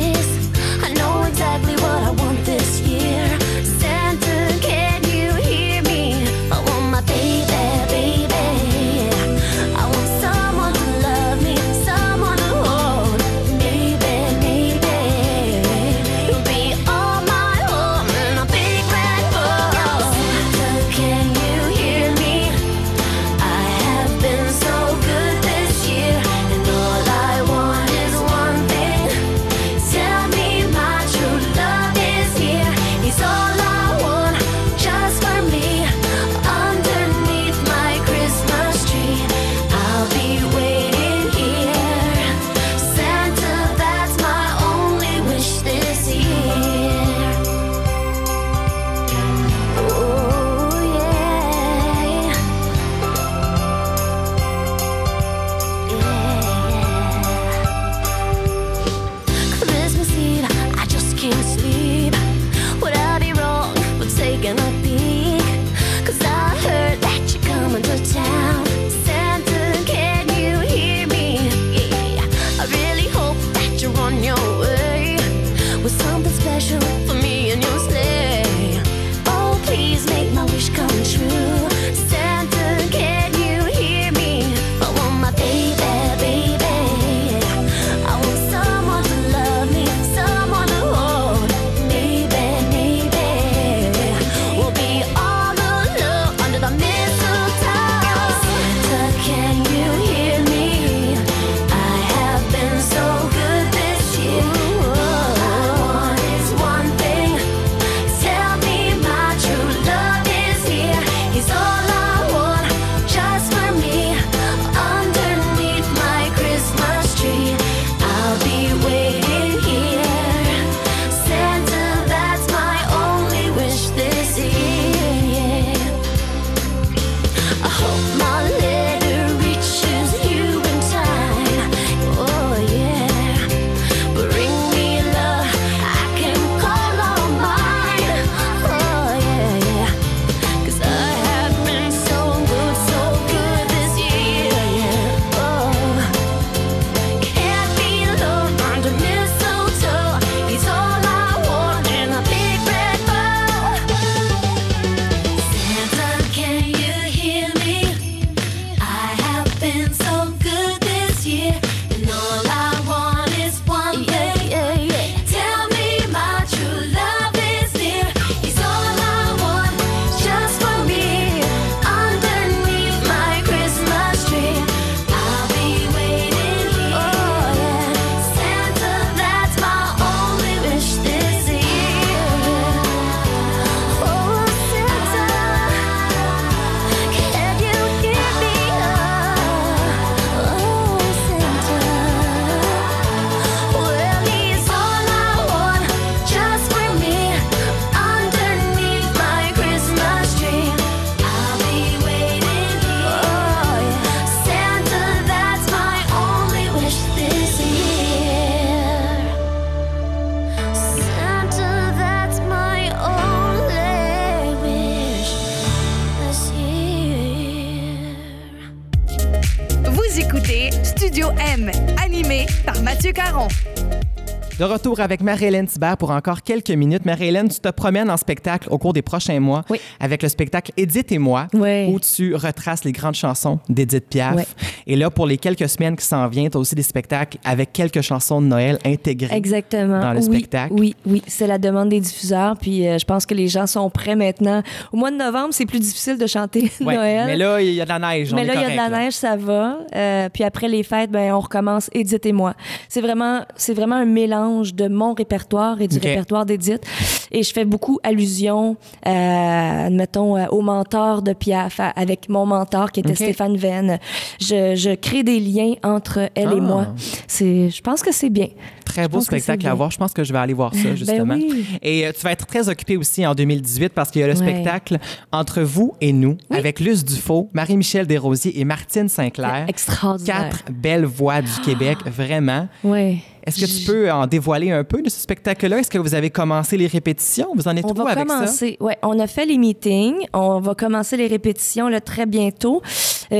Retour avec Marie-Hélène Thibert pour encore quelques minutes. Marie-Hélène, tu te promènes en spectacle au cours des prochains mois Oui. avec le spectacle Édith et moi, Oui. où tu retraces les grandes chansons d'Édith Piaf. Oui. Et là, pour les quelques semaines qui s'en viennent, tu as aussi des spectacles avec quelques chansons de Noël intégrées. Exactement. Dans le spectacle. Oui, oui, c'est la demande des diffuseurs. Puis euh, je pense que les gens sont prêts maintenant. Au mois de novembre, c'est plus difficile de chanter Noël. Mais là, il y a de la neige. Mais là, il y a de la là. neige, ça va. Euh, puis après les fêtes, ben, on recommence Edith et moi. C'est vraiment, c'est vraiment un mélange de mon répertoire et du répertoire d'Edith. Et je fais beaucoup allusion, euh, admettons, euh, au mentor de Piaf, à- avec mon mentor qui était. Stéphane Venn. Je, je crée des liens entre elle et Ah. moi. C'est, je pense que c'est bien. Très beau spectacle à voir. Je pense que je vais aller voir ça, justement. Ben oui. Et euh, tu vas être très occupé aussi en 2018 parce qu'il y a le Ouais. spectacle Entre vous et nous avec Luce Dufault, Marie-Michel Desrosiers et Martine Sinclair. Extraordinaire. Quatre belles voix du Québec, vraiment. Ouais. Est-ce que tu peux en dévoiler un peu de ce spectacle-là? Est-ce que vous avez commencé les répétitions? Vous en êtes On où va avec ça? commencer. Ouais, on a fait les meetings. On va commencer les répétitions là, très bientôt,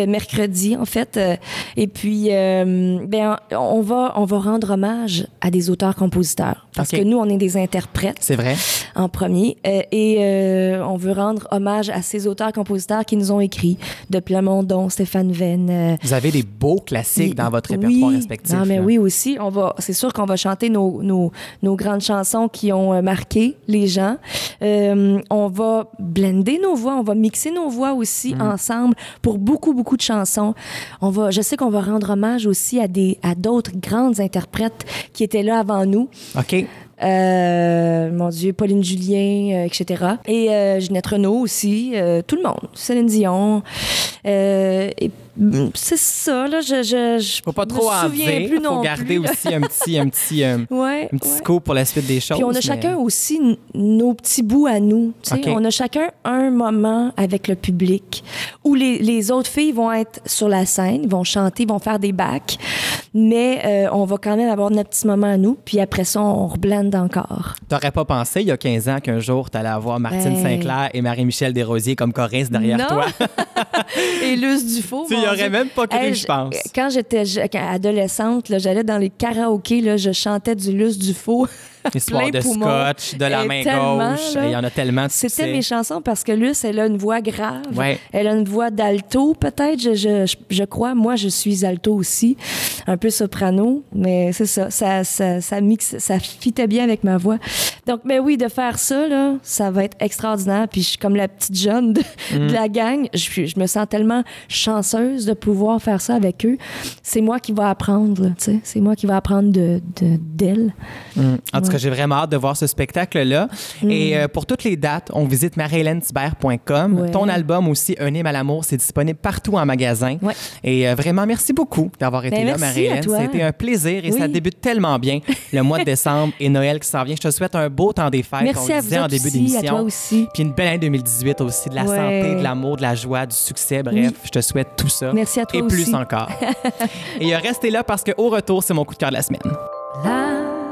mercredi en fait. Euh, et puis, euh, ben, on va on va rendre hommage à des auteurs-compositeurs parce que nous on est des interprètes C'est vrai. en premier euh, et euh, on veut rendre hommage à ces auteurs-compositeurs qui nous ont écrit de Plamondon, Stéphane Venn. euh, Vous avez des beaux classiques dans votre répertoire oui. respectif. Non, mais là. oui aussi. On va, c'est sûr qu'on va chanter nos, nos, nos grandes chansons qui ont euh, marqué les gens. Euh, on va blender nos voix, on va mixer nos voix aussi Mm. ensemble pour beaucoup, beaucoup de chansons. On va, je sais qu'on va rendre hommage aussi à des, à d'autres grandes interprètes qui étaient là avant nous. OK. Euh, mon Dieu, Pauline Julien, euh, etc. Et euh, Ginette Renault aussi, euh, tout le monde. Céline Dion. Et, c'est ça, là. Je, je, je Faut pas trop en plus Faut non garder plus, aussi un petit, un petit, euh, Ouais, un petit ouais. scoop pour la suite des choses. Puis on a mais- chacun aussi nos petits bouts à nous. tu sais. OK. On a chacun un moment avec le public où les, les autres filles vont être sur la scène, vont chanter, vont faire des bacs, mais euh, on va quand même avoir notre petit moment à nous. Puis après ça, on reblende encore. T'aurais pas pensé, il y a 15 ans, qu'un jour, t'allais avoir Martine Ben- Sinclair et Marie-Michel Desrosiers comme choristes derrière Non. toi? Et Luce Dufault. Même pas cru, Hey, je pense. Quand j'étais adolescente, j'allais dans les karaokés, là, je chantais du Luce Dufault. Histoire de scotch, de la main gauche. Il y en a tellement. C'était mes chansons parce que Luce, elle a une voix grave. Ouais. Elle a une voix d'alto, peut-être, je, je, je- crois. Moi, je suis alto aussi, un peu soprano, mais c'est ça, ça, ça, ça mixe, ça fitait bien avec ma voix. Donc, mais oui, de faire ça, là, ça va être extraordinaire. Puis je suis comme la petite jeune de, Mm. de la gang. Je, je me sens tellement chanceuse de pouvoir faire ça avec eux. C'est moi qui vais apprendre, tu sais. C'est moi qui vais apprendre de de- d'elle. Mm. En tout cas, j'ai vraiment hâte de voir ce spectacle-là. Et euh, pour toutes les dates, on visite marie-hélène-thibert.com. Mm. Ouais. Ton album aussi, Un hymne à l'amour, c'est disponible partout en magasin. Ouais. Et euh, vraiment, merci beaucoup d'avoir été Ben, là, Marie-Hélène. été un plaisir et Oui. ça débute tellement bien. Le mois de décembre et Noël qui s'en vient. Je te souhaite un beau temps des fêtes. Merci on à vous disait en autres début d'émission. toi aussi. Puis une belle année 2018 aussi, de la Ouais. santé, de l'amour, de la joie, du succès. Bref, Oui. je te souhaite tout ça. Merci à toi Et plus encore. et euh, restez là parce qu'au retour, c'est mon coup de cœur de la semaine.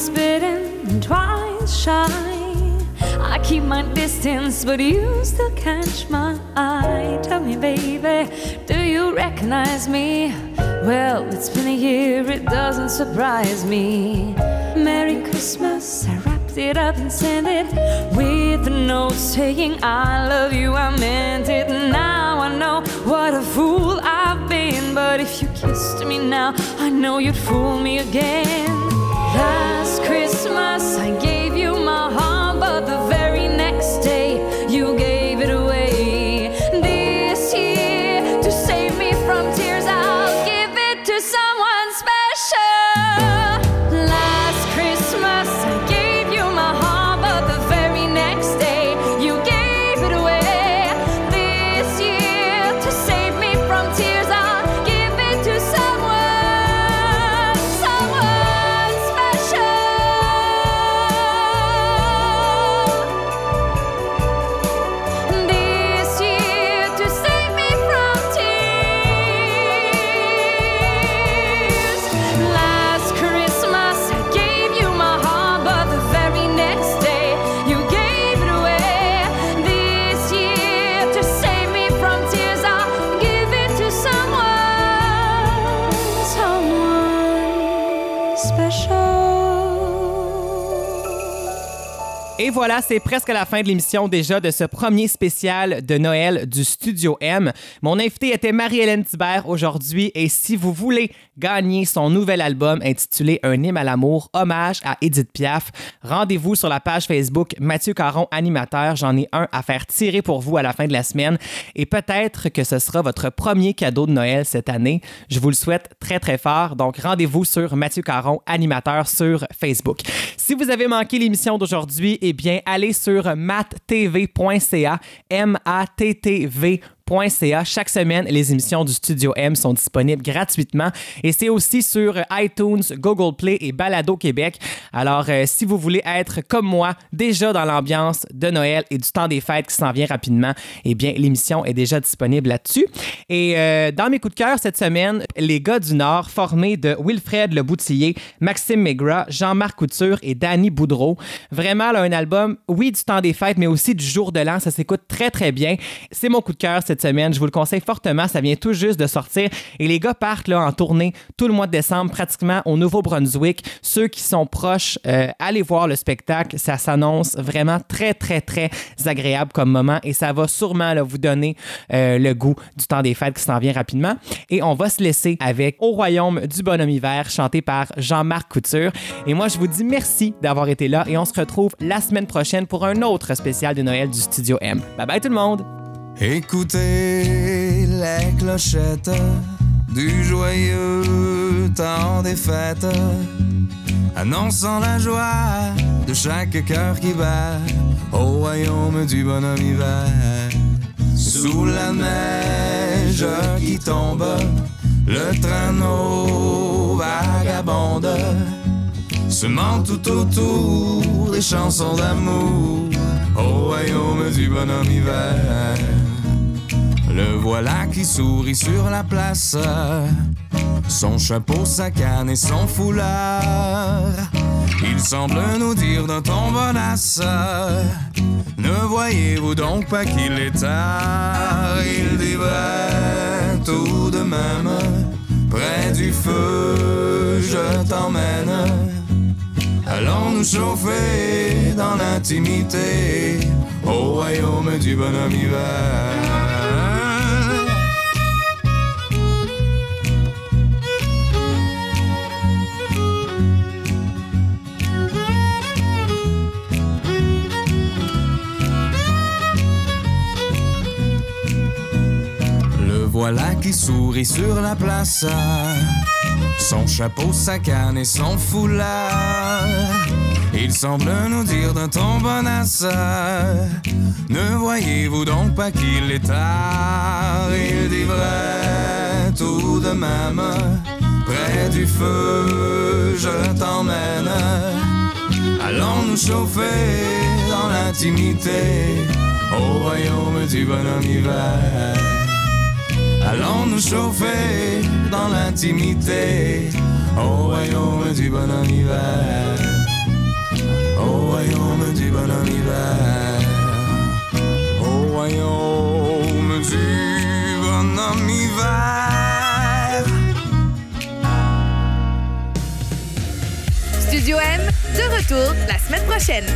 Once bitten twice shy. I keep my distance, but you still catch my eye. Tell me, baby, do you recognize me? Well, it's been a year, it doesn't surprise me. Merry Christmas, I wrapped it up and sent it with a note saying, I love you, I meant it. Now I know what a fool I've been, but if you kissed me now, I know you'd fool me again. Last Christmas I gave Et voilà, c'est presque la fin de l'émission déjà de ce premier spécial de Noël du Studio M. Mon invité était Marie-Hélène Thibert aujourd'hui et si vous voulez gagner son nouvel album intitulé Un hymne à l'amour, hommage à Edith Piaf, rendez-vous sur la page Facebook Mathieu Caron animateur. J'en ai un à faire tirer pour vous à la fin de la semaine et peut-être que ce sera votre premier cadeau de Noël cette année. Je vous le souhaite très très fort. Donc rendez-vous sur Mathieu Caron animateur sur Facebook. Si vous avez manqué l'émission d'aujourd'hui, eh bien, allez sur mattv.ca, M-A-T-T-V Chaque semaine, les émissions du Studio M sont disponibles gratuitement et c'est aussi sur iTunes, Google Play et Balado Québec. Alors, euh, si vous voulez être comme moi, déjà dans l'ambiance de Noël et du temps des fêtes qui s'en vient rapidement, eh bien, l'émission est déjà disponible là-dessus. Et euh, dans mes coups de cœur cette semaine, les gars du Nord, formés de Wilfred Le Boutillier, Maxime Megras, Jean-Marc Couture et Danny Boudreau. Vraiment, là, un album, oui, du temps des fêtes, mais aussi du jour de l'an. Ça s'écoute très, très bien. C'est mon coup de cœur cette Je vous le conseille fortement. Ça vient tout juste de sortir. Et les gars partent là, en tournée tout le mois de décembre, pratiquement au Nouveau-Brunswick. Ceux qui sont proches, euh, allez voir le spectacle. Ça s'annonce vraiment très, très, très agréable comme moment. Et ça va sûrement vous donner euh, le goût du temps des fêtes qui s'en vient rapidement. Et on va se laisser avec Au Royaume du Bonhomme Hiver, chanté par Jean-Marc Couture. Et moi, je vous dis merci d'avoir été là. Et on se retrouve la semaine prochaine pour un autre spécial de Noël du Studio M. Bye bye tout le monde! Écoutez les clochettes du joyeux temps des fêtes, annonçant la joie de chaque cœur qui bat au royaume du bonhomme hiver. Sous la neige qui tombe, le traîneau vagabonde, semant tout autour des chansons d'amour au royaume du bonhomme hiver. Le voilà qui sourit sur la place, son chapeau, sa canne et son foulard. Il semble nous dire d'un ton bonasse, ne voyez-vous donc pas qu'il est tard? Il dit vrai tout de même, près du feu je t'emmène. Allons nous chauffer dans l'intimité au royaume du bonhomme hiver. Voilà qui sourit sur la place, son chapeau, sa canne et son foulard. Il semble nous dire d'un ton bonasse, ne voyez-vous donc pas qu'il est tard? Il dit vrai tout de même, près du feu je t'emmène. Allons nous chauffer dans l'intimité au royaume du bonhomme hiver. Allons nous chauffer dans l'intimité au royaume du bonhomme hiver. Au royaume du bonhomme hiver. Au royaume du bonhomme hiver. Studio M, de retour la semaine prochaine.